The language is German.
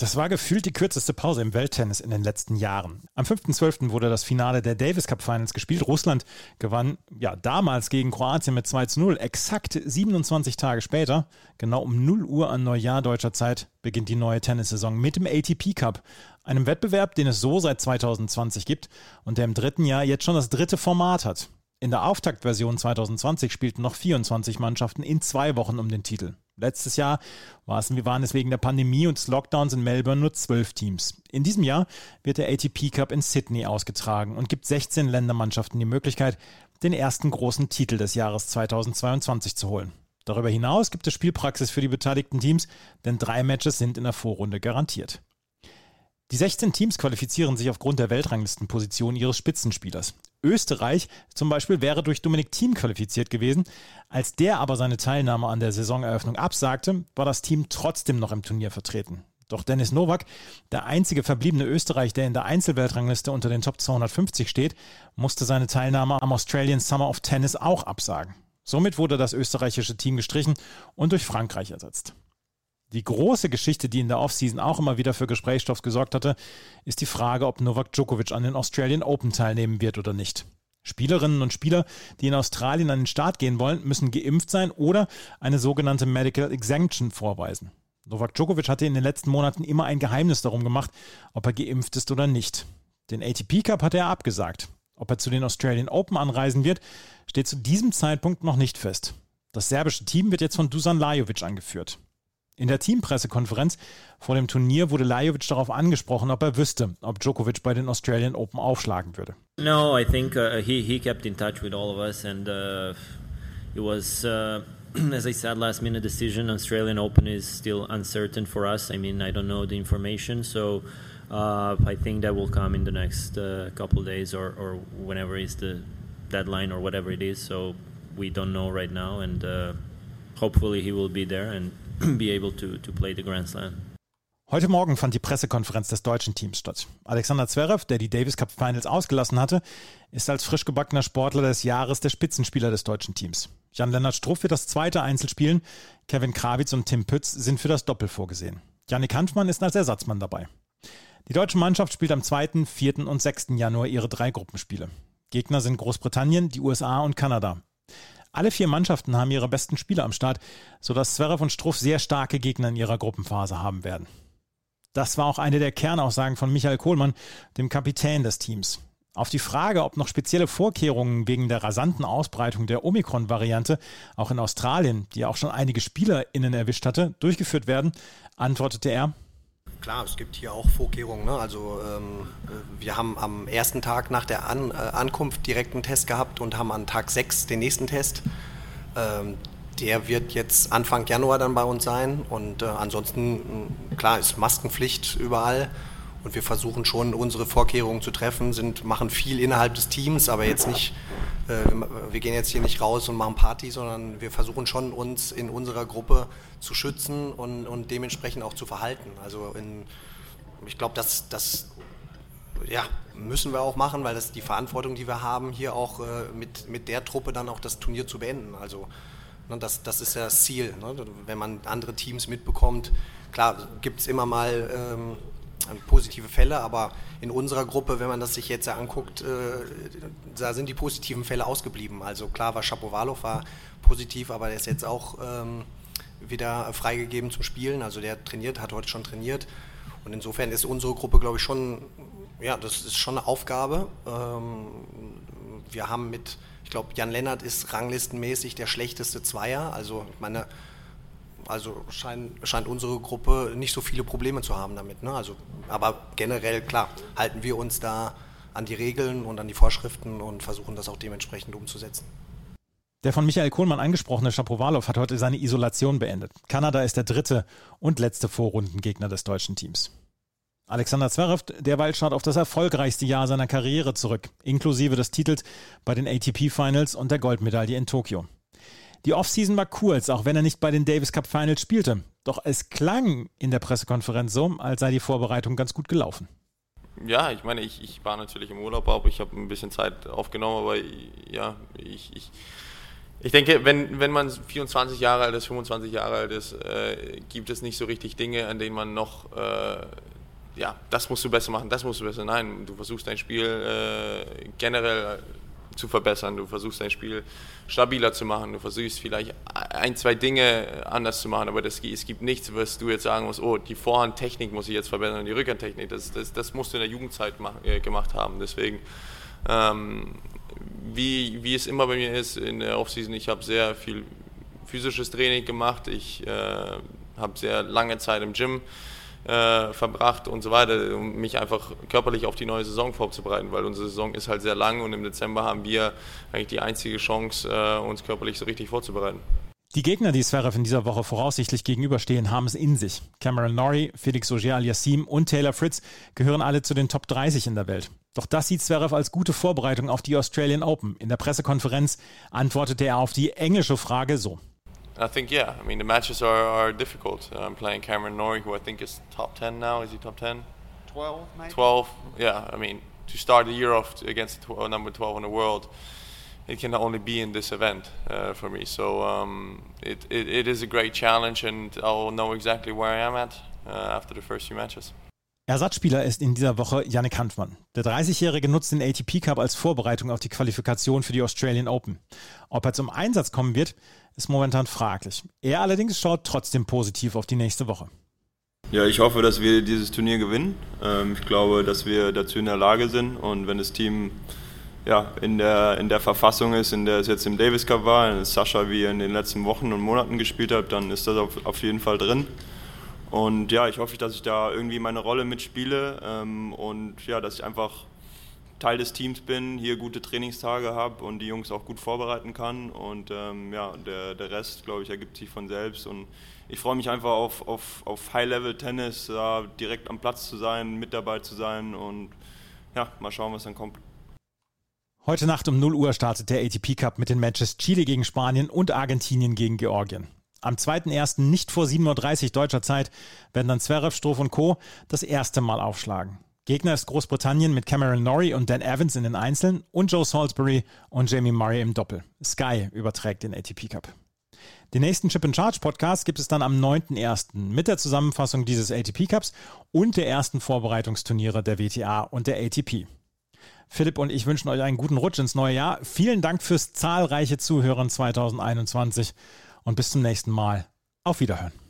Das war gefühlt die kürzeste Pause im Welttennis in den letzten Jahren. Am 5.12. wurde das Finale der Davis Cup Finals gespielt. Russland gewann ja damals gegen Kroatien mit 2 zu 0. Exakt 27 Tage später, genau um 0 Uhr an Neujahr deutscher Zeit, beginnt die neue Tennissaison mit dem ATP Cup. Einem Wettbewerb, den es so seit 2020 gibt und der im dritten Jahr jetzt schon das dritte Format hat. In der Auftaktversion 2020 spielten noch 24 Mannschaften in zwei Wochen um den Titel. Letztes Jahr waren es wegen der Pandemie und des Lockdowns in Melbourne nur zwölf Teams. In diesem Jahr wird der ATP Cup in Sydney ausgetragen und gibt 16 Ländermannschaften die Möglichkeit, den ersten großen Titel des Jahres 2022 zu holen. Darüber hinaus gibt es Spielpraxis für die beteiligten Teams, denn drei Matches sind in der Vorrunde garantiert. Die 16 Teams qualifizieren sich aufgrund der Weltranglistenposition ihres Spitzenspielers. Österreich zum Beispiel wäre durch Dominik Thiem qualifiziert gewesen. Als der aber seine Teilnahme an der Saisoneröffnung absagte, war das Team trotzdem noch im Turnier vertreten. Doch Dennis Nowak, der einzige verbliebene Österreich, der in der Einzelweltrangliste unter den Top 250 steht, musste seine Teilnahme am Australian Summer of Tennis auch absagen. Somit wurde das österreichische Team gestrichen und durch Frankreich ersetzt. Die große Geschichte, die in der Offseason auch immer wieder für Gesprächsstoff gesorgt hatte, ist die Frage, ob Novak Djokovic an den Australian Open teilnehmen wird oder nicht. Spielerinnen und Spieler, die in Australien an den Start gehen wollen, müssen geimpft sein oder eine sogenannte Medical Exemption vorweisen. Novak Djokovic hatte in den letzten Monaten immer ein Geheimnis darum gemacht, ob er geimpft ist oder nicht. Den ATP Cup hatte er abgesagt. Ob er zu den Australian Open anreisen wird, steht zu diesem Zeitpunkt noch nicht fest. Das serbische Team wird jetzt von Dusan Lajovic angeführt. In der Teampressekonferenz vor dem Turnier wurde Lajovic darauf angesprochen, ob er wüsste, ob Djokovic bei den Australian Open aufschlagen würde. No, I think uh, he he kept in touch with all of us and uh, it was uh, as I said last minute decision Australian Open is still uncertain for us. I mean, I don't know the information, so uh, I think that will come in the next uh, couple days or or whenever is the deadline or whatever it is. So we don't know right now and uh, hopefully he will be there and be able to, to play the Grand Slam. Heute Morgen fand die Pressekonferenz des deutschen Teams statt. Alexander Zverev, der die Davis Cup Finals ausgelassen hatte, ist als frisch gebackener Sportler des Jahres der Spitzenspieler des deutschen Teams. Jan-Lennart Struff wird das zweite Einzel spielen, Kevin Krawitz und Tim Pütz sind für das Doppel vorgesehen. Janik Hanfmann ist als Ersatzmann dabei. Die deutsche Mannschaft spielt am 2., 4. und 6. Januar ihre drei Gruppenspiele. Gegner sind Großbritannien, die USA und Kanada. Alle vier Mannschaften haben ihre besten Spieler am Start, sodass Zverev und Struff sehr starke Gegner in ihrer Gruppenphase haben werden. Das war auch eine der Kernaussagen von Michael Kohlmann, dem Kapitän des Teams. Auf die Frage, ob noch spezielle Vorkehrungen wegen der rasanten Ausbreitung der Omikron-Variante auch in Australien, die auch schon einige SpielerInnen erwischt hatte, durchgeführt werden, antwortete er, Klar, es gibt hier auch Vorkehrungen. Ne? Also ähm, wir haben am ersten Tag nach der An äh, Ankunft direkt einen Test gehabt und haben an Tag 6 den nächsten Test. Ähm, der wird jetzt Anfang Januar dann bei uns sein und äh, ansonsten, klar, ist Maskenpflicht überall und wir versuchen schon unsere Vorkehrungen zu treffen, sind, machen viel innerhalb des Teams, aber jetzt nicht äh, wir gehen jetzt hier nicht raus und machen Party, sondern wir versuchen schon uns in unserer Gruppe zu schützen und, und dementsprechend auch zu verhalten. Also in, ich glaube, das, das ja, müssen wir auch machen, weil das die Verantwortung, die wir haben, hier auch äh, mit, mit der Truppe dann auch das Turnier zu beenden. Also ne, das, das ist ja das Ziel. Ne? Wenn man andere Teams mitbekommt, klar gibt es immer mal ähm, positive Fälle, aber in unserer Gruppe, wenn man das sich jetzt anguckt, äh, da sind die positiven Fälle ausgeblieben. Also klar war Shapovalov war positiv, aber der ist jetzt auch ähm, wieder freigegeben zum Spielen. Also der trainiert, hat heute schon trainiert. Und insofern ist unsere Gruppe, glaube ich, schon, ja, das ist schon eine Aufgabe. Ähm, wir haben mit, ich glaube, Jan Lennart ist ranglistenmäßig der schlechteste Zweier. Also meine, also scheint, scheint unsere Gruppe nicht so viele Probleme zu haben damit. Ne? Also, aber generell, klar, halten wir uns da an die Regeln und an die Vorschriften und versuchen das auch dementsprechend umzusetzen. Der von Michael Kohlmann angesprochene Shapovalov hat heute seine Isolation beendet. Kanada ist der dritte und letzte Vorrundengegner des deutschen Teams. Alexander Zverev derweil schaut auf das erfolgreichste Jahr seiner Karriere zurück, inklusive des Titels bei den ATP Finals und der Goldmedaille in Tokio. Die Offseason war kurz, auch wenn er nicht bei den Davis Cup Finals spielte. Doch es klang in der Pressekonferenz so, als sei die Vorbereitung ganz gut gelaufen. ja, ich meine, ich, ich war natürlich im Urlaub, aber ich habe ein bisschen Zeit aufgenommen, aber ja, ich, ich, ich denke, wenn, wenn man 24 Jahre alt ist, 25 Jahre alt ist, äh, gibt es nicht so richtig Dinge, an denen man noch, äh, ja, das musst du besser machen, das musst du besser. Nein, du versuchst dein Spiel äh, generell zu verbessern, du versuchst dein Spiel stabiler zu machen, du versuchst vielleicht ein, zwei Dinge anders zu machen, aber das, es gibt nichts, was du jetzt sagen musst, oh, die Vorhandtechnik muss ich jetzt verbessern, die Rückhandtechnik, das, das, das musst du in der Jugendzeit mach, äh, gemacht haben. Deswegen, ähm, wie, wie es immer bei mir ist in der Offseason, ich habe sehr viel physisches Training gemacht, ich äh, habe sehr lange Zeit im Gym äh, verbracht und so weiter, um mich einfach körperlich auf die neue Saison vorzubereiten, weil unsere Saison ist halt sehr lang und im Dezember haben wir eigentlich die einzige Chance, äh, uns körperlich so richtig vorzubereiten. Die Gegner, die Zverev in dieser Woche voraussichtlich gegenüberstehen, haben es in sich. Cameron Norrie, Felix Auger-Aliassime und Taylor Fritz gehören alle zu den Top 30 in der Welt. Doch das sieht Zverev als gute Vorbereitung auf die Australian Open. In der Pressekonferenz antwortete er auf die englische Frage so. I think yeah. I mean the matches are, are difficult. I'm playing Cameron Norrie, who I think is top ten now. Is he top ten? Twelve, maybe. Twelve. Yeah. I mean to start the year off against number twelve in the world, it can only be in this event uh, for me. So um, it, it, it is a great challenge, and I'll know exactly where I am at uh, after the first few matches. Ersatzspieler ist in dieser Woche Yannick Hanfmann. Der 30-Jährige nutzt den ATP Cup als Vorbereitung auf die Qualifikation für die Australian Open. Ob er zum Einsatz kommen wird, ist momentan fraglich. Er allerdings schaut trotzdem positiv auf die nächste Woche. Ja, ich hoffe, dass wir dieses Turnier gewinnen. Ähm, ich glaube, dass wir dazu in der Lage sind und wenn das Team ja, in, der, in der Verfassung ist, in der es jetzt im Davis Cup war, Sascha wie in den letzten Wochen und Monaten gespielt hat, dann ist das auf, auf jeden Fall drin. Und ja, ich hoffe, dass ich da irgendwie meine Rolle mitspiele ähm, und ja, dass ich einfach Teil des Teams bin, hier gute Trainingstage habe und die Jungs auch gut vorbereiten kann. Und ähm, ja, der, der Rest, glaube ich, ergibt sich von selbst. Und ich freue mich einfach auf, auf, auf High-Level-Tennis, da direkt am Platz zu sein, mit dabei zu sein und ja, mal schauen, was dann kommt. Heute Nacht um 0 Uhr startet der ATP Cup mit den Matches Chile gegen Spanien und Argentinien gegen Georgien. Am 2.1. nicht vor 7.30 Uhr deutscher Zeit werden dann Zverev, Stroh und Co. das erste Mal aufschlagen. Gegner ist Großbritannien mit Cameron Norrie und Dan Evans in den Einzeln und Joe Salisbury und Jamie Murray im Doppel. Sky überträgt den ATP Cup. Den nächsten Chip in Charge Podcast gibt es dann am 9.1. mit der Zusammenfassung dieses ATP Cups und der ersten Vorbereitungsturniere der WTA und der ATP. Philipp und ich wünschen euch einen guten Rutsch ins neue Jahr. Vielen Dank fürs zahlreiche Zuhören 2021 und bis zum nächsten Mal. Auf Wiederhören.